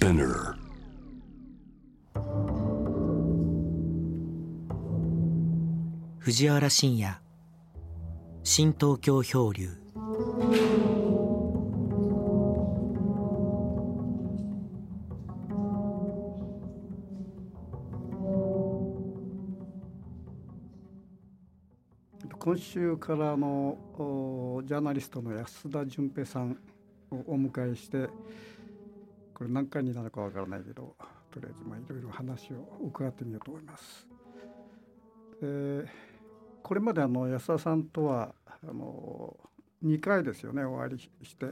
Spinner. 藤原信也新東京漂流今週からあのおジャーナリストの安田純平さんをお迎えしてこれ何回になるかわからないけどとりあえずまあいろいろ話を伺ってみようと思います。でこれまであの安田さんとはあの2回ですよねお会いして、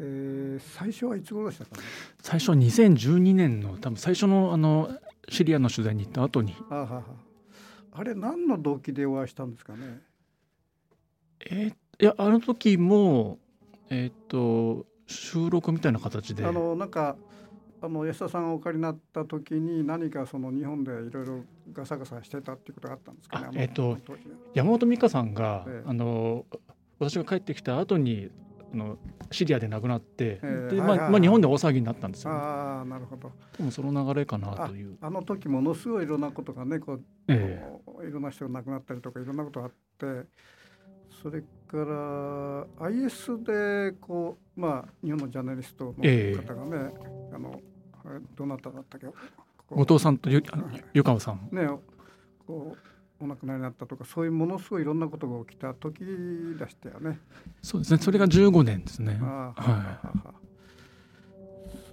えー最初はいつ頃でしたかね？最初2012年の多分最初のあのシリアの取材に行った後に。あはは。あれ何の動機でお会いしたんですかね？えーいやあの時もえっ、と収録みたいな形であのなんかあの安田さんがお借りになった時に何かその日本でいろいろガサガサしてたっていうことがあったんですかね。えっとあの当時は山本美香さんが、ええあの私が帰ってきた後にあのシリアで亡くなって、でまあええはいはいはいまあ、日本で大騒ぎになったんですよ、ね。ああなるほど。でもその流れかなという。あの時ものすごいいろんなことがねこう、えいろんな人が亡くなったりとかいろんなことがあってそれから IS でこうまあ日本のジャーナリストのええ方がね、あのあれどなただったっけ？後藤さんとゆあの湯川さん。ねこうお亡くなりになったとかそういうものすごいいろんなことが起きた時でしたよね。そうですね。それが15年ですね。はは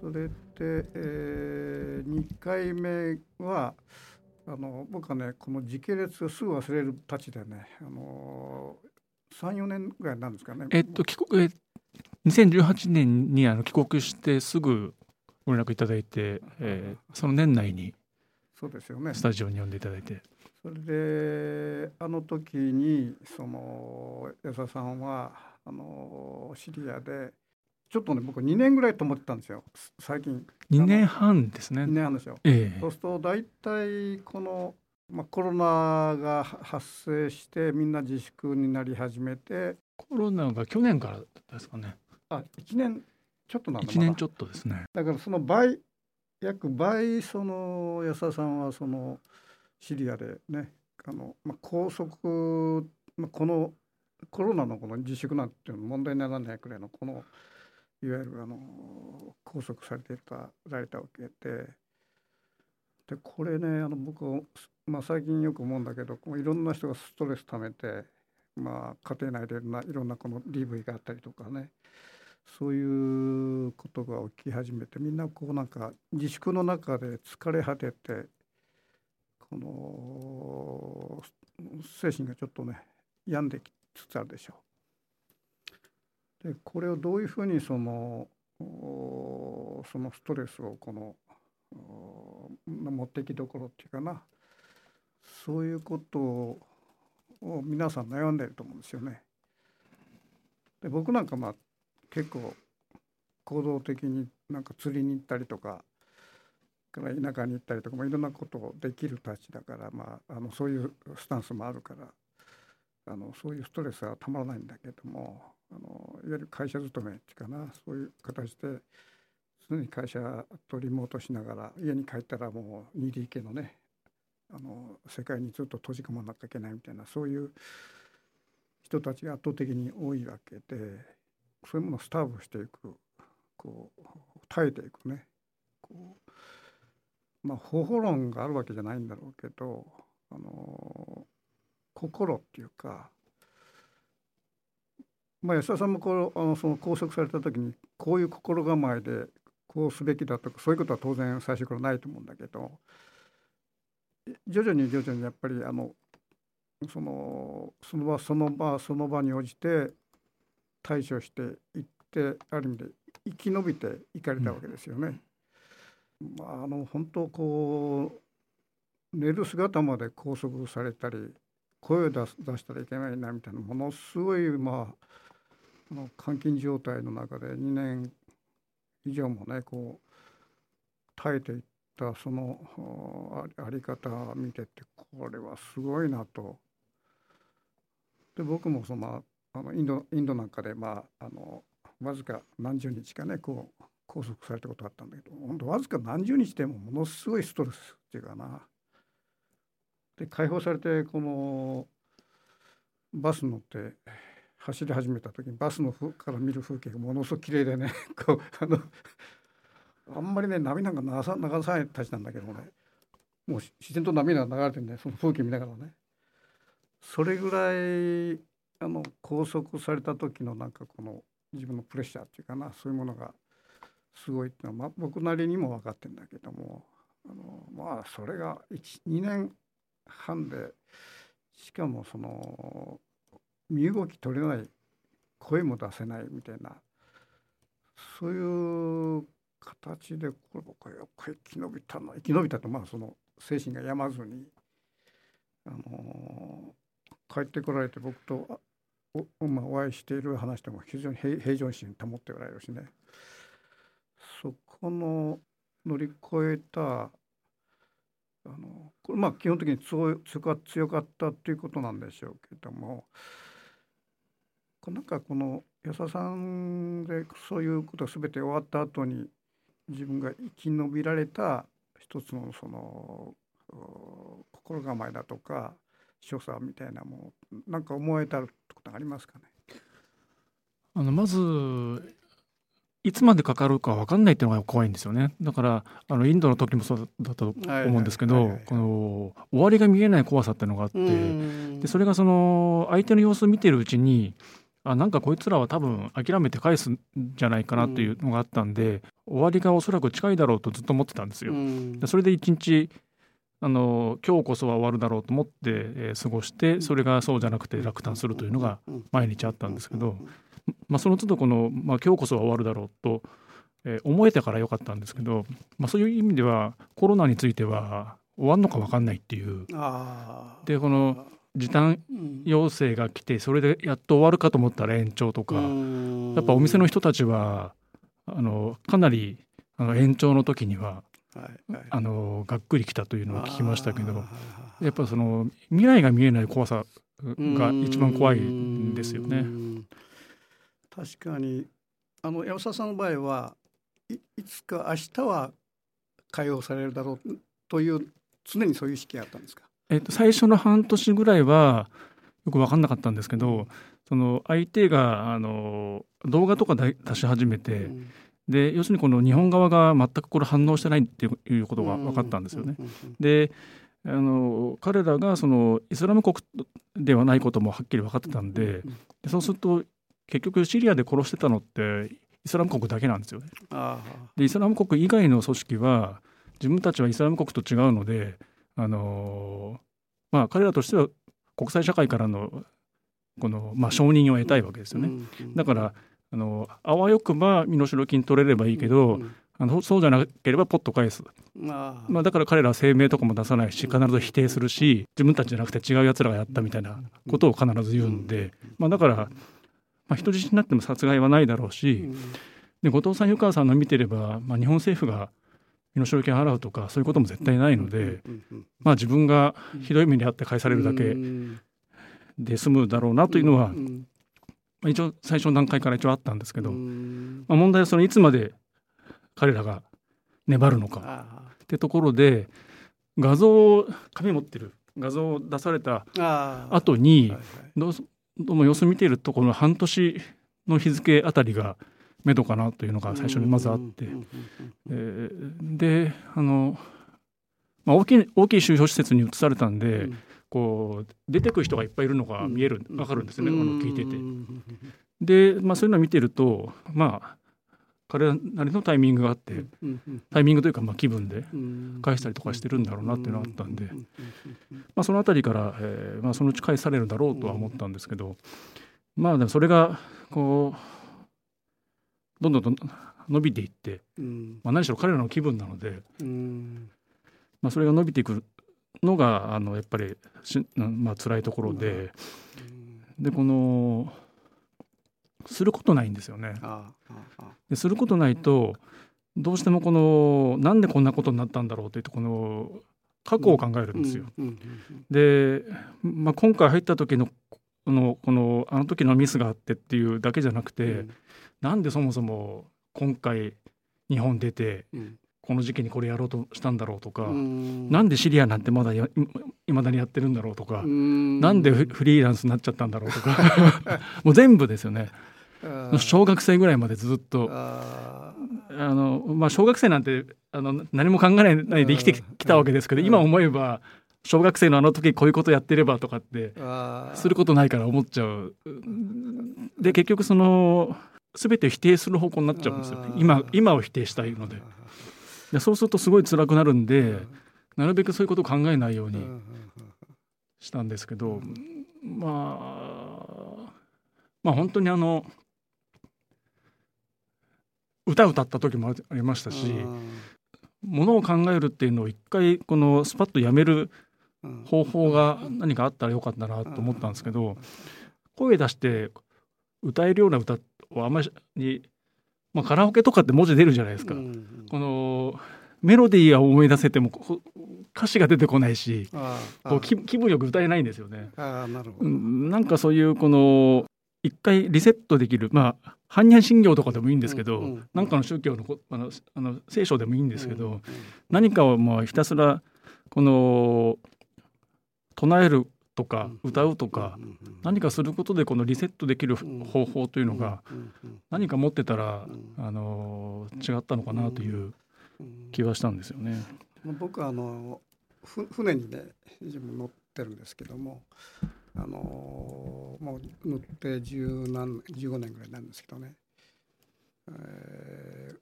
それで、えー、2回目はあの僕はねこの時系列をすぐ忘れるたちでねあの34年ぐらいなんですかね。い。えっと帰国え2018年にあの帰国してすぐご連絡いただいて、えーその年内にそうですよね。スタジオに呼んでいただいて。それであの時にその安田さんはあのシリアでちょっとね僕2年ぐらいと思ってたんですよ最近2年半ですね2。年半ですよ。ええそうすると大体この、まあ、コロナが発生してみんな自粛になり始めてコロナが去年からですかね。あ1年ちょっとなんだ1年ちょょっとですね。だからその倍約倍その安田さんはそのシリアでねあの、まあ、拘束、まあ、このコロナのこの自粛なんていうの問題にならないくらいのこのいわゆるあの拘束されていたられたわけででこれねあの僕、まあ、最近よく思うんだけどこういろんな人がストレス溜めて、まあ、家庭内でいろんないろんなこの DV があったりとかねそういうことが起き始めてみんなこうなんか自粛の中で疲れ果ててこの精神がちょっとね病んできつつあるでしょう。でこれをどういうふうにそのそのストレスをこのお持ってきどころっていうかなそういうことを皆さん悩んでると思うんですよね。で僕なんかまあ結構行動的になんか釣りに行ったりとかから田舎に行ったりとか、まあ、いろんなことをできるたちだから、まあ、あのそういうスタンスもあるからあのそういうストレスはたまらないんだけどもあのいわゆる会社勤めっていうかなそういう形で常に会社とリモートしながら家に帰ったらもう 2DK のねあの世界にずっと閉じ込まなきゃいけないみたいなそういう人たちが圧倒的に多いわけでそういうものをスターブしていくこう耐えていくね。こうまあ方法論があるわけじゃないんだろうけどあの心っていうかまあ安田さんもこうあのその拘束された時にこういう心構えでこうすべきだとかそういうことは当然最初からないと思うんだけど徐々に徐々にやっぱりあのそのその場その場その場に応じて対処していってある意味で生き延びていかれたわけですよね。まあ、あの本当こう寝る姿まで拘束されたり声を出す出したらいけないなみたいなものすごいまああの監禁状態の中で2年以上もねこう耐えていったそのあり方を見ててこれはすごいなと。で僕もそのあのインドインドなんかでまああのわずか何十日かねこう拘束されたことあったんだけど本当わずか何十日でもものすごいストレスっていうかなで解放されてこのバス乗って走り始めた時にバスのから見る風景がものすごく綺麗でね こうあのあんまりね波なんか流さ流さないたちなんだけどねもう自然と波が流れてるんでその風景見ながらね。それぐらいあの拘束された時のなんかこの自分のプレッシャーっていうかなそういうものがすごいっていうのは、ま、僕なりにも分かってるんだけどもあのまあそれが2年半でしかもその身動き取れない声も出せないみたいなそういう形でこれ僕はよく生き延びたの生き延びたとまあその精神が病まずに、あの帰ってこられて僕とお,、まあ、お会いしている話でも非常に平平常心保っておられるしね。そこの乗り越えたあのこれまあ基本的に強強か強かったということなんでしょうけどもなんかこの安田さんでそういうことが全て終わった後に自分が生き延びられた一つのその心構えだとか所作みたいなものなんか思えたことありますかね？あのまずいつまでかかるか分かんないっていうのが怖いんですよね。だからあのインドの時もそうだったと思うんですけどこの終わりが見えない怖さっていうのがあってでそれがその相手の様子を見てるうちにあなんかこいつらは多分諦めて返すんじゃないかなというのがあったんで、うん、終わりがおそらく近いだろうとずっと思ってたんですよ。うん、それで一日あの今日こそは終わるだろうと思って、えー、過ごしてそれがそうじゃなくて落胆するというのが毎日あったんですけど、まあ、その都度この、まあ、今日こそは終わるだろうと、えー、思えたからよかったんですけど、まあ、そういう意味ではコロナについては終わるのか分かんないっていう。でこの時短要請が来てそれでやっと終わるかと思ったら延長とか。やっぱお店の人たちはあのかなりあの延長の時には、はいはい、あのがっくりきたというのを聞きましたけどやっぱその未来が見えない怖さが一番怖いんですよね。確かに。あの山澤さんの場合はいいつか明日は解放されるだろうという常にそういう意識があったんですか？えっと、最初の半年ぐらいはよく分かんなかったんですけどその相手があの動画とか出し始めて、うん、で要するにこの日本側が全くこれ反応してないっていうことが分かったんですよね。であの彼らがそのイスラム国ではないこともはっきり分かってたんででそうすると結局シリアで殺してたのってイスラム国だけなんですよね。でイスラム国以外の組織は自分たちはイスラム国と違うのであのまあ、彼らとしては国際社会からのこの、まあ、承認を得たいわけですよね。だからあのあわよくば身代金取れればいいけど、あのそうじゃなければポッと返す。まあ、だから彼らは声明とかも出さないし必ず否定するし自分たちじゃなくて違うやつらがやったみたいなことを必ず言うんで、まあ、だから、まあ、人質になっても殺害はないだろうしで後藤さん湯川さんの見てれば、まあ、日本政府が身代金払うとかそういうことも絶対ないので、まあ、自分がひどい目に遭って返されるだけで済むだろうなというのは、まあ、一応最初の段階から一応あったんですけど、まあ、問題はそのいつまで彼らが粘るのかってところで画像紙持ってる画像を出された後にどうどうも様子見ているとこの半年の日付あたりがめどかなというのが最初にまずあって、えー、であの、まあ、大きい大きい収容施設に移されたんで、こう出てくる人がいっぱいいるのが見える分かるんですね、あの聞いてて。で、まあ、そういうのを見てるとまあ彼なりのタイミングがあって、タイミングというかまあ気分で返したりとかしてるんだろうなっていうのがあったんで、まあ、その辺りから、えーまあ、そのうち返されるだろうとは思ったんですけどまあでもそれがこうどんどん伸びていって、うん、まあ、何しろ彼らの気分なので、うん、まあ、それが伸びていくのがあのやっぱりし、まあ辛いところで、うん、でこのすることないんですよね。ですることないとどうしてもこのなんでこんなことになったんだろうというとこの過去を考えるんですよ。で、まあ、今回入った時のこのこのあの時のミスがあってっていうだけじゃなくて、なんでそもそも今回日本出てうん。この時期にこれやろうとしたんだろうとか、うん。なんでシリアなんてまだやいいまだにやってるんだろうとか、うん。なんでフフリーランスになっちゃったんだろうとか もう全部ですよね。小学生ぐらいまでずっとああの、まあ、小学生なんてあの何も考えないで生きてきたわけですけどうん。今思えば小学生のあの時こういうことやってればとかってすることないから思っちゃう。で結局その全てを否定する方向になっちゃうんですよ。今今を否定したいので。でそうするとすごい辛くなるんでなるべくそういうことを考えないようにしたんですけど、まあまあ本当にあの歌歌った時もありましたし、ものを考えるっていうのを一回このスパッとやめるうん。方法が何かあったらよかったなと思ったんですけど声出して歌えるような歌をあんまり、まあ、カラオケとかって文字出るじゃないですか。うんこのメロディーは思い出せてもこ歌詞が出てこないしこう気気分よく歌えないんですよね。なるほうどんなんかそういうこの一回リセットできるまあ般若心経とかでもいいんですけど、うんうんなんかの宗教のこあのあの聖書でもいいんですけど、うんうん。何かをまあひたすらこの唱えるとかうん歌うとか、何かすることでこのリセットできるうん。方法というのが何か持ってたら、うんあの違ったのかなといううん気はしたんですよね。僕はあのふ船にね自分乗ってるんですけどもあのもう乗って十何15年ぐらいなんですけどね、えー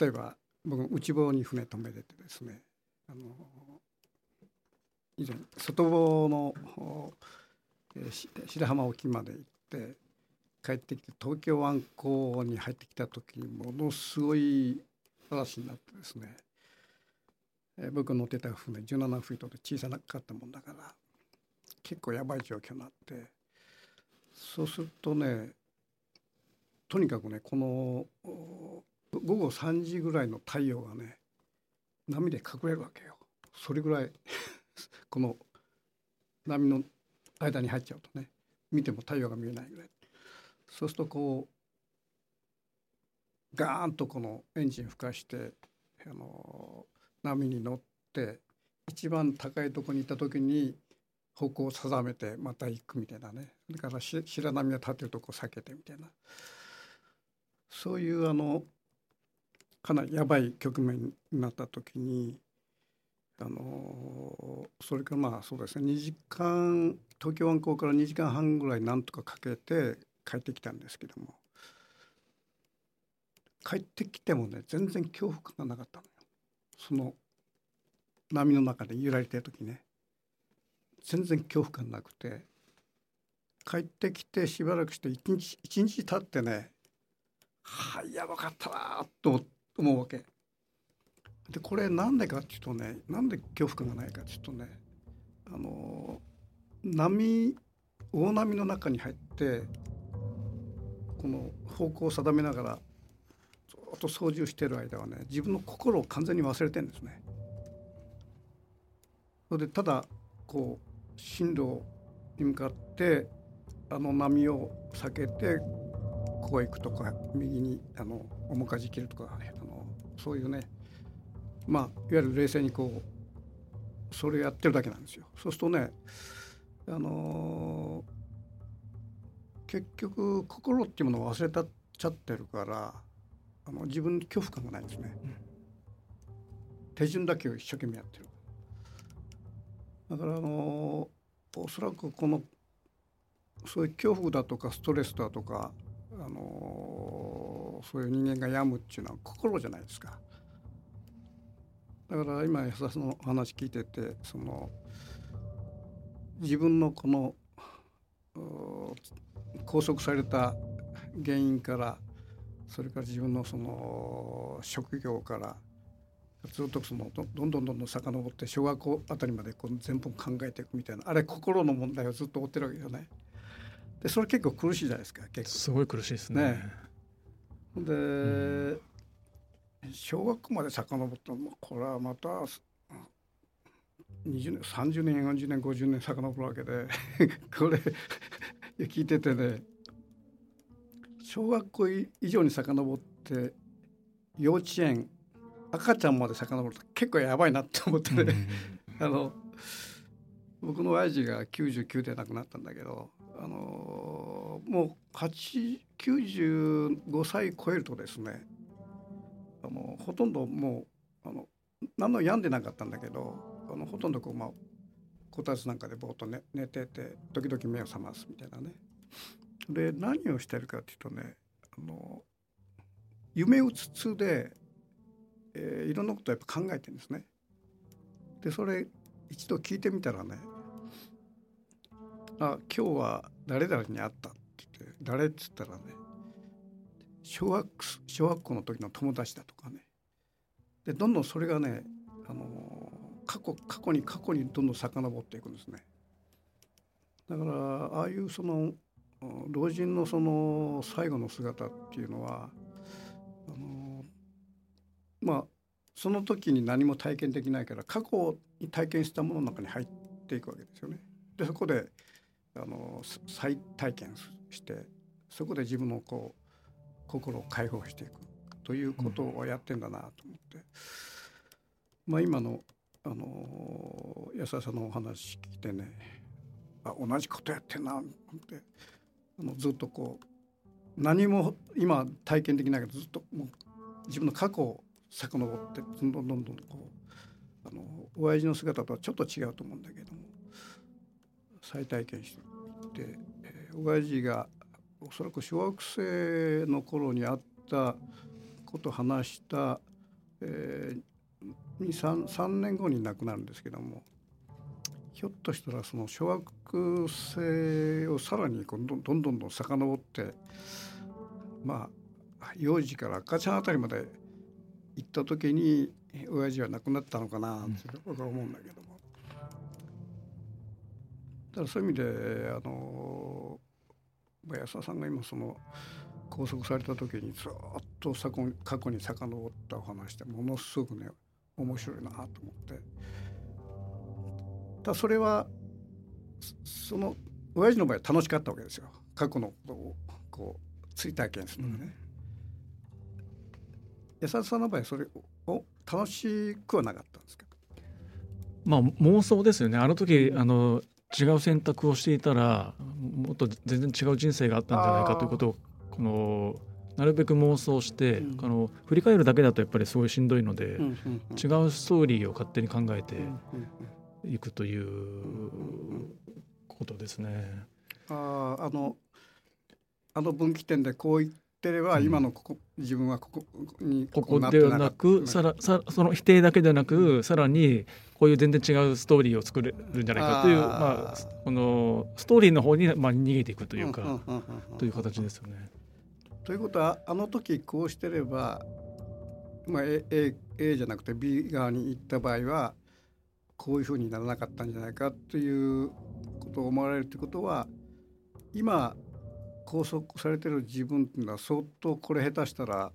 例えば僕内房に船止めててですねあの以前外房の、え白浜沖まで行って帰ってきて東京湾港に入ってきた時にものすごい嵐になってですね、えー僕乗ってた船17フィートで小さなかったもんだから結構やばい状況になってそうするとねとにかくねこの午後3時ぐらいの太陽がね波で隠れるわけよ。それぐらい。この波の間に入っちゃうとね見ても太陽が見えないぐらい。そうするとこうガーンとこのエンジン吹かしてあの波に乗って一番高いとこに行った時に方向を定めてまた行くみたいなね。だからし白波が立ってるとこ避けてみたいな。そういうあのかなりやばい局面になった時にあのそれからまあそうですね2時間東京湾港から2時間半ぐらいなんとかかけて帰ってきたんですけども。帰ってきてもね全然恐怖感がなかったのよ。その波の中で揺られてる時ね。全然恐怖感なくて。帰ってきてしばらくして一日一日経ってねはあやばかったなと思うわけ。でこれなんでかっていうとねなんで恐怖感がないかっていうとねあの波大波の中に入ってこの方向を定めながらずっと操縦してる間はね自分の心を完全に忘れてるんですね。それでただこう進路に向かってあの波を避けてここへ行くとか右にあの面かじ切るとかあのそういうねまあいわゆる冷静にこうそれをやってるだけなんですよ。そうするとねあのー結局心っていうものを忘れたっちゃってるからあの自分に恐怖感がないんですね。手順だけを一生懸命やってる。だからあのーおそらくこのそういう恐怖だとかストレスだとかあのーそういう人間が病むっていうのは心じゃないですか。だから今安田さんの話聞いててその自分のこの拘束された原因からそれから自分のその職業からずっとそのどんどんどんどん遡って小学校あたりまでこう全部考えていくみたいなあれ心の問題をずっと追ってるわけよね。でそれ結構苦しいじゃないですか結構。すごい苦しいですね。ねで、小学校まで遡ってもこれはまた20年30年40年50年遡るわけで。これ聞いててね小学校以上に遡って幼稚園赤ちゃんまで遡ると結構やばいなって思って。ね、あの僕の親父が99で亡くなったんだけど、あのもう95歳超えるとですねあのほとんどもうあの何の病んでなかったんだけどあのほとんどこう、まあ、こたつなんかでぼーっと寝寝てて時々目を覚ますみたいなね。で何をしてるかっていうとねあの夢うつつで、えー、いろんなことをやっぱ考えてるんですね。でそれ一度聞いてみたらね「あ今日は誰々に会った」って言って「誰?」っつったらね小学小学校の時の友達だとかねでどんどんそれがね、あの過去過去に過去にどんどん遡っていくんですね。だからああいうその老人のその最後の姿っていうのはあのまあその時に何も体験できないから過去に体験したものの中に入っていくわけですよね。でそこであの再体験してそこで自分のこう心を解放していくということをやってんだなと思って、うん、まあ今のあの安田さんのお話聞いてねあ同じことやってんなって。あのずっとこう何も今体験できないけどずっともう自分の過去を遡ってどんどんどんどんこうあの親父の姿とはちょっと違うと思うんだけども再体験していって、え、親父がおそらく小学生の頃にあったことを話した、えー、3, 3年後に亡くなるんですけどもひょっとしたらその小学生をさらにどんどんどんどん遡ってまあ幼児から赤ちゃんあたりまで行った時に親父は亡くなったのかなって僕は思うんだけども、だからそういう意味であの安田さんが今その拘束された時にずっと過去に遡ったお話でものすごくね面白いなと思って。だそれはその親父の場合は楽しかったわけですよ過去のことをこう追体験するのがね。うん安田さんの場合それを楽しくはなかったんですけど。まあ妄想ですよね。あの時あの違う選択をしていたらもっと全然違う人生があったんじゃないかということをこのなるべく妄想して、うん、あの振り返るだけだとやっぱりすごいしんどいので、うんうんうん、違うストーリーを勝手に考えていくということですね。ああのあの分岐点でこういってれば、今のここ自分はここにここではなくさらさその否定だけではなくさらにこういう全然違うストーリーを作れるんじゃないかというまあ、このストーリーの方に、まあ、逃げていくというか、という形ですよね。ということはあの時こうしてれば、まあ、A, A, A じゃなくて B 側に行った場合はこういうふうにならなかったんじゃないかということを思われるということは今拘束されてる自分っていうのは相当これ下手したら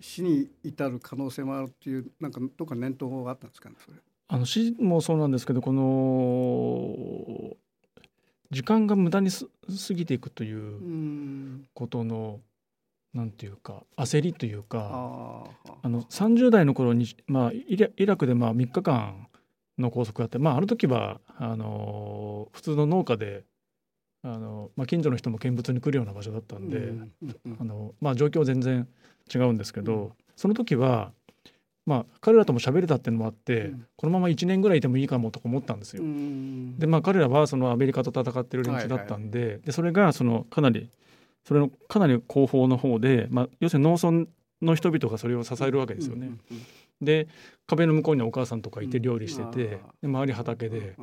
死に至る可能性もあるっていうなんかどっか念頭があったんですかねそれ。あの死もそうなんですけどこの時間が無駄に過ぎていくということのなんていうか焦りというかあの30代の頃に、まあ、イラクでまあ3日間の拘束があって、まあ、ある時はあの普通の農家であの、まあ、近所の人も見物に来るような場所だったんで、あのまあ、状況は全然違うんですけど、その時は、まあ、彼らとも喋れたっていうのもあって、このまま1年ぐらいいてもいいかもとか思ったんですよ。でまあ彼らはそのアメリカと戦ってる連中だったんで,、でそれがそのかなりそれのかなり後方の方で、まあ、要するに農村の人々がそれを支えるわけですよね。で壁の向こうにお母さんとかいて料理してて、で周り畑で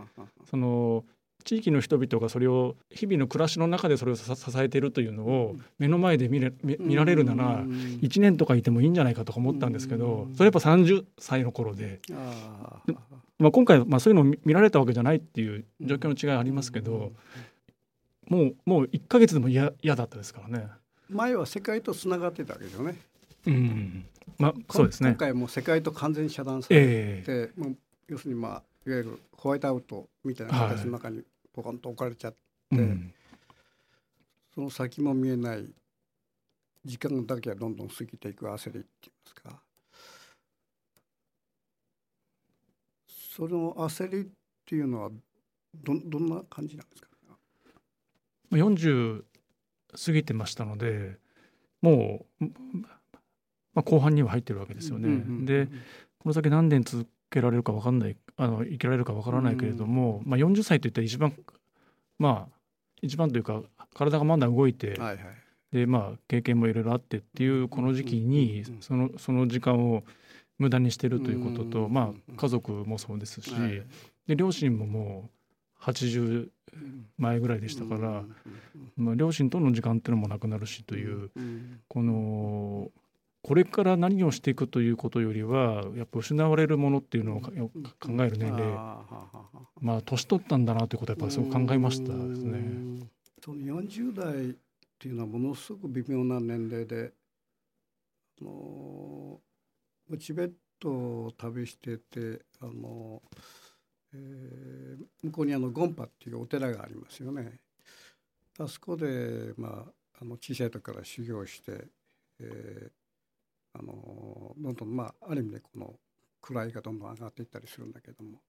その地域の人々がそれを日々の暮らしの中でそれを支えているというのを目の前で見れ見られるなら1年とかいてもいいんじゃないかとか思ったんですけどそれやっぱ30歳の頃で。まあ、今回まあそういうのを見られたわけじゃないっていう状況の違いありますけどもうもう1か月でも嫌だったですからね。前は世界とつながってたわけですよね。うん。まあ、そうですね。今回も世界と完全に遮断されて、えー、もう要するにまあいわゆるホワイトアウトみたいな形の中にポカンと置かれちゃって、うん、その先も見えない時間だけはどんどん過ぎていく焦りって言いますか。その焦りっていうのはどどんな感じなんですか？40過ぎてましたのでもう、まあ、後半には入ってるわけですよね。うんうんうんうん、でこの先何年続けられるか分かんないあの生きられるか分からないけれども、まあ、40歳といったら一番まあ一番というか体がまだ動いて、はいはい、でまあ経験もいろいろあってっていうこの時期にそのその時間を無駄にしてるということと、まあ家族もそうですし、で両親ももう80前ぐらいでしたから、まあ、両親との時間っていうのもなくなるしという、このこれから何をしていくということよりはやっぱ失われるものっていうのを考える年齢まあ年取ったんだなということはやっぱりすごく考えましたですね。その40代っていうのはものすごく微妙な年齢であのチベットを旅しててあの、えー、向こうにあのゴンパっていうお寺がありますよね。あそこで、まあ、あの小さい時から修行して、えー、あのどんどん、まあ、ある意味でこの位がどんどん上がっていったりするんだけども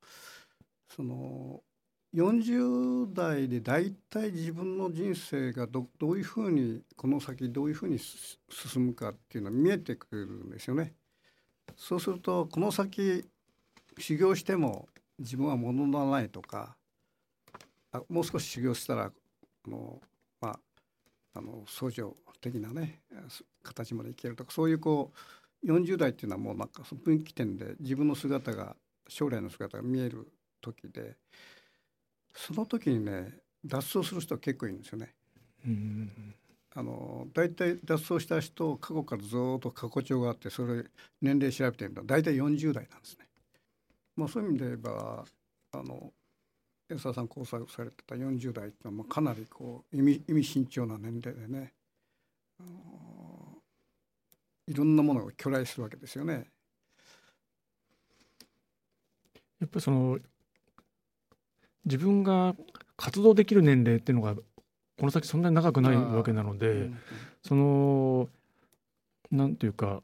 その40代で大体自分の人生がどどういうふうにこの先どういうふうに進むかっていうのは見えてくるんですよね。そうするとこの先修行しても自分は物のないとかあもう少し修行したらあのあの相乗的なね形までいけるとかそういうこう40代っていうのはもうなんかその分岐点で自分の姿が将来の姿が見える時で。その時にね脱走する人は結構いるんですよね。あの大体脱走した人過去からずっと過去帳があってそれ年齢調べてるのは大体40代なんですね。まあ、そういう意味で言えばあの安田さん交際されてた40代ってのはかなりこう意味意味慎重な年齢でねあのいろんなものを巨来するわけですよね。やっぱりその自分が活動できる年齢っていうのがこの先そんなに長くないわけなので、うん、そのなんていうか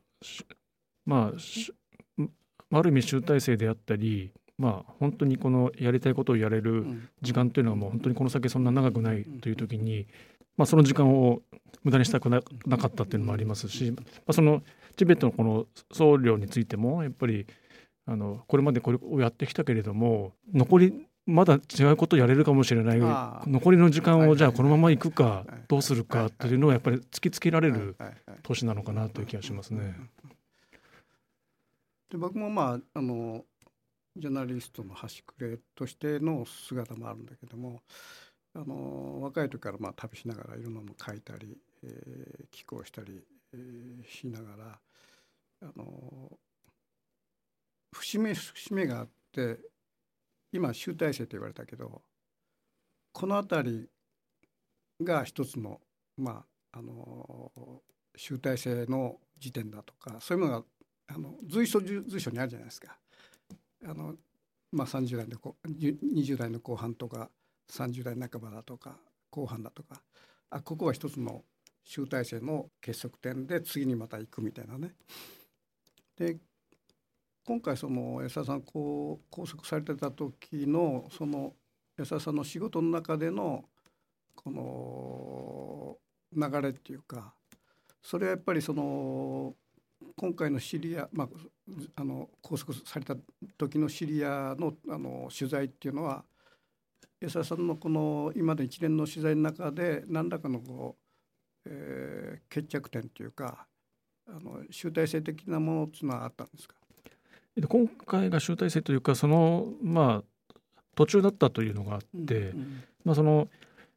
まあある意味集大成であったりまあ本当にこのやりたいことをやれる時間というのはもう本当にこの先そんな長くないという時に、まあ、その時間を無駄にしたくなかったっていうのもありますし、まあ、そのチベットのこの僧侶についてもやっぱりあのこれまでこれをやってきたけれども残りまだ違うことやれるかもしれない。残りの時間をじゃあこのまま行くかどうするかとい。うのはやっぱり突きつけられる年なのかなという気がしますね。で僕もまああのジャーナリストの端くれとしての姿もあるんだけどもあの若い時からまあ旅しながらいろんなもの書いたり、えー、寄稿したり、えー、しながらあの節目節目があって今集大成と言われたけどこの辺りが一つのまああの集大成の時点だとかそういうものがあの随所随所にあるじゃないですか。あのまあ、30代の20代の後半とか30代半ばだとか後半だとかあここは一つの集大成の結束点で次にまた行くみたいなね。で今回その安田さんこう拘束されてた時のその安田さんの仕事の中でのこの流れっていうかそれはやっぱりその今回のシリア、まあ、あの拘束された時のシリアのあの取材っていうのは安田さんのこの今まで一連の取材の中で何らかのこう、えー、決着点というかあの集大成的なものっていうのはあったんですか？今回が集大成というかそのまあ途中だったというのがあって、うんうん、まあその、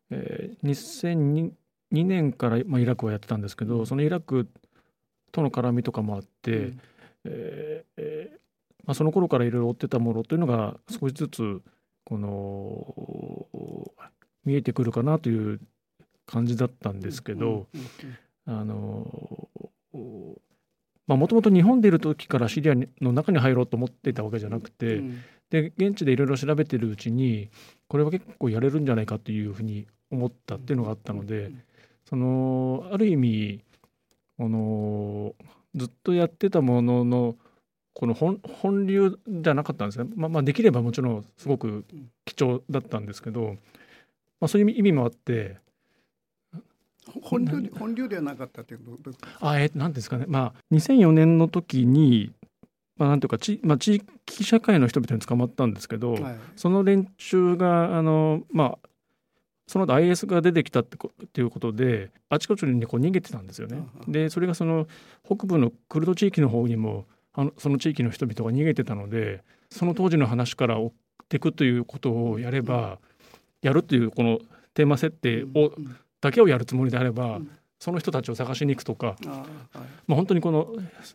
えー、2002年から、まあ、イラクはやってたんですけど、うん、そのイラクとの絡みとかもあって、うん、えー、まあ、その頃からいろいろ追ってたものというのが少しずつこの見えてくるかなという感じだったんですけど、あのもともと日本でいる時からシリアの中に入ろうと思っていたわけじゃなくて、うん、で現地でいろいろ調べてるうちにこれは結構やれるんじゃないかというふうに思ったっていうのがあったので、そのある意味あのずっとやってたもののこの本本流じゃなかったんですね、まあ、まあできればもちろんすごく貴重だったんですけど、まあ、そういう意味もあって本流本流ではなかったというあえなんですかね。まあ2004年の時にまあ、なんていうかち、まあ、地域社会の人々に捕まったんですけど、はい、その連中があの、まあ、その後 IS が出てきたってっていうことであちこちにこう逃げてたんですよね。でそれがその北部のクルド地域の方にもあのその地域の人々が逃げてたのでその当時の話から追っていくということをやればやるというこのテーマ設定をだけをやるつもりであればその人たちを探しに行くとか、まあ、本当にこの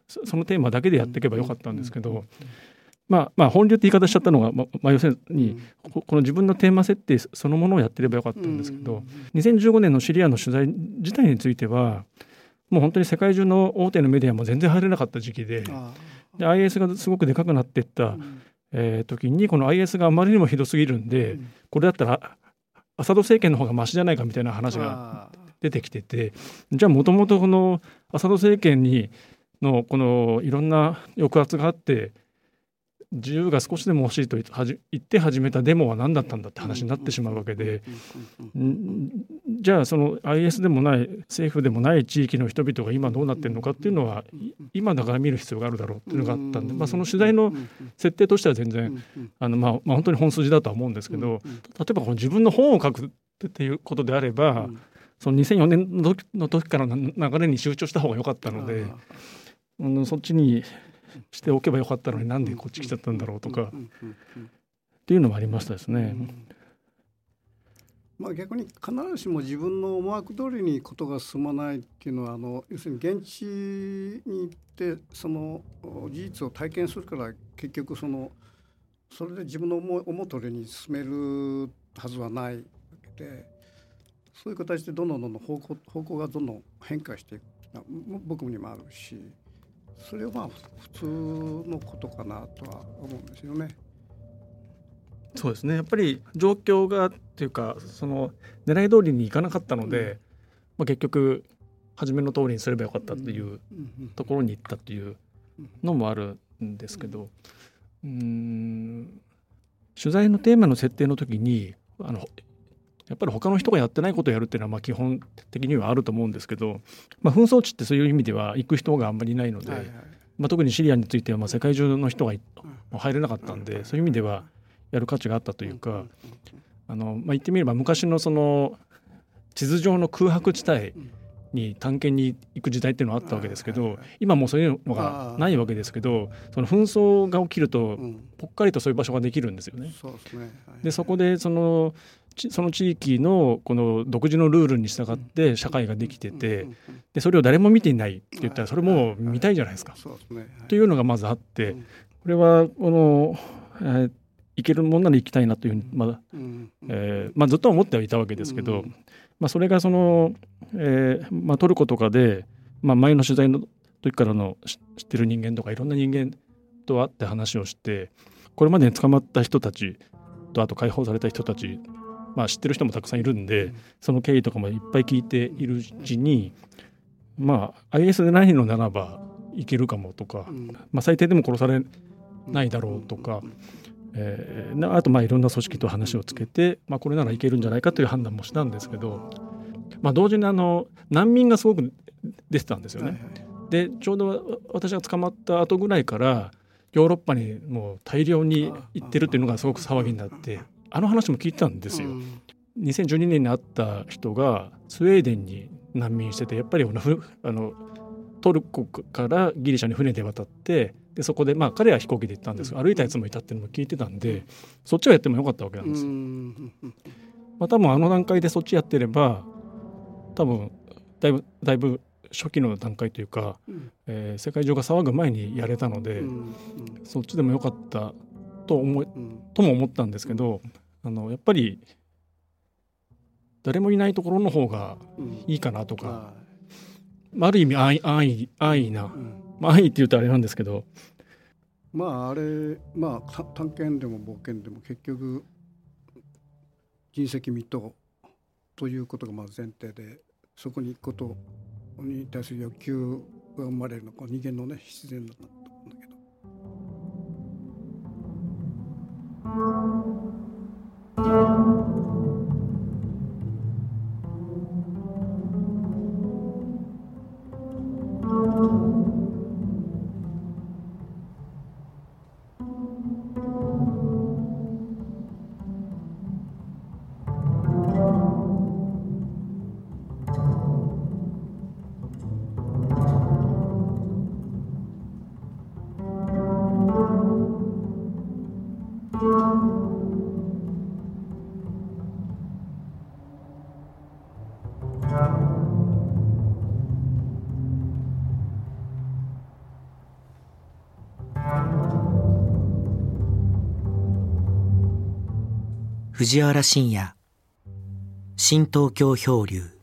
そのテーマだけでやっていけばよかったんですけど、まあ、まあ本流って言い方しちゃったのが、まあ、要するにこの自分のテーマ設定そのものをやってればよかったんですけど2015年のシリアの取材自体についてはもう本当に世界中の大手のメディアも全然入れなかった時期でで IS がすごくでかくなっていった、えー、時にこの IS があまりにもひどすぎるんでこれだったらアサド政権の方がましじゃないかみたいな話が出てきててじゃあもともとこのアサド政権にのこのいろんな抑圧があって自由が少しでも欲しいと言って始めたデモは何だったんだって話になってしまうわけでじゃあその IS でもない政府でもない地域の人々が今どうなってるのかっていうのは今だから見る必要があるだろうっていうのがあったんで、まあ、その取材の設定としては全然あの、まあ、まあ本当に本筋だとは思うんですけど例えばこの自分の本を書くっていうことであればその2004年の時からの流れに集中した方が良かったので、うん、そっちにしておけばよかったのになんでこっち来ちゃったんだろうとか。っていうのもありましたですね。まあ、逆に必ずしも自分の思惑通りにことが進まないっていうのはあの要するに現地に行ってその事実を体験するから結局そのそれで自分の思思う通りに進めるはずはないわけでそういう形でどんどんどんどん方向方向がどんどん変化していく。僕にもあるしそれはまあ普通のことかなとは思うんですよね。そうですね。やっぱり状況がっていうかその狙い通りにいかなかったので、うん、まあ、結局初めの通りにすればよかったっていうところに行ったっていうのもあるんですけどうん取材のテーマの設定の時にあのやっぱり他の人がやってないことをやるっていうのはまあ基本的にはあると思うんですけど、まあ、紛争地ってそういう意味では行く人があんまりいないので、はいはい、まあ、特にシリアについてはまあ世界中の人が入れなかったんで、そういう意味ではやる価値があったというか、あのまあ、言ってみれば昔のその地図上の空白地帯に探検に行く時代っていうのはあったわけですけど今もうそういうのがないわけですけどその紛争が起きるとぽっかりとそういう場所ができるんですよね。でそこでそのその地域のこの独自のルールに従って社会ができててでそれを誰も見ていないって言ったらそれも見たいじゃないですか。というのがまずあってこれはこの、えー、行けるもんなら行きたいなというふうにまだ、えーまあ、ずっと思ってはいたわけですけど、まあ、それがその、えーまあ、トルコとかで、まあ、前の取材の時からの知ってる人間とかいろんな人間と会って話をしてこれまでに捕まった人たちとあと解放された人たちまあ、知ってる人もたくさんいるんでその経緯とかもいっぱい聞いているうちにまあ IS でないのならばいけるかもとか、まあ、最低でも殺されないだろうとか、えー、あとまあいろんな組織と話をつけて、まあ、これならいけるんじゃないかという判断もしたんですけど、まあ、同時にあの難民がすごく出てたんですよね。でちょうど私が捕まった後ぐらいからヨーロッパにもう大量に行ってるっていうのがすごく騒ぎになってあの話も聞いたんですよ。うん、2012年に会った人がスウェーデンに難民しててやっぱりあのトルコからギリシャに船で渡ってでそこでまあ彼は飛行機で行ったんですが歩いたやつもいたっていうのも聞いてたんでそっちをやってもよかったわけなんですよ。まあ、多分あの段階でそっちやってれば多分だいぶだいぶ初期の段階というか、うん、えー、世界中が騒ぐ前にやれたので、うん、そっちでもよかったと思い、とも思ったん。ですけどあのやっぱり誰もいないところの方がいいかなとか、まあ、ある意味安易安易安易な、まあ、安易って言うとあれなんですけど。まああれまあ探検でも冒険でも結局人石未踏ということがまず前提でそこに行くことに対する欲求が生まれるのか人間のね必然だ藤原信也。新東京漂流。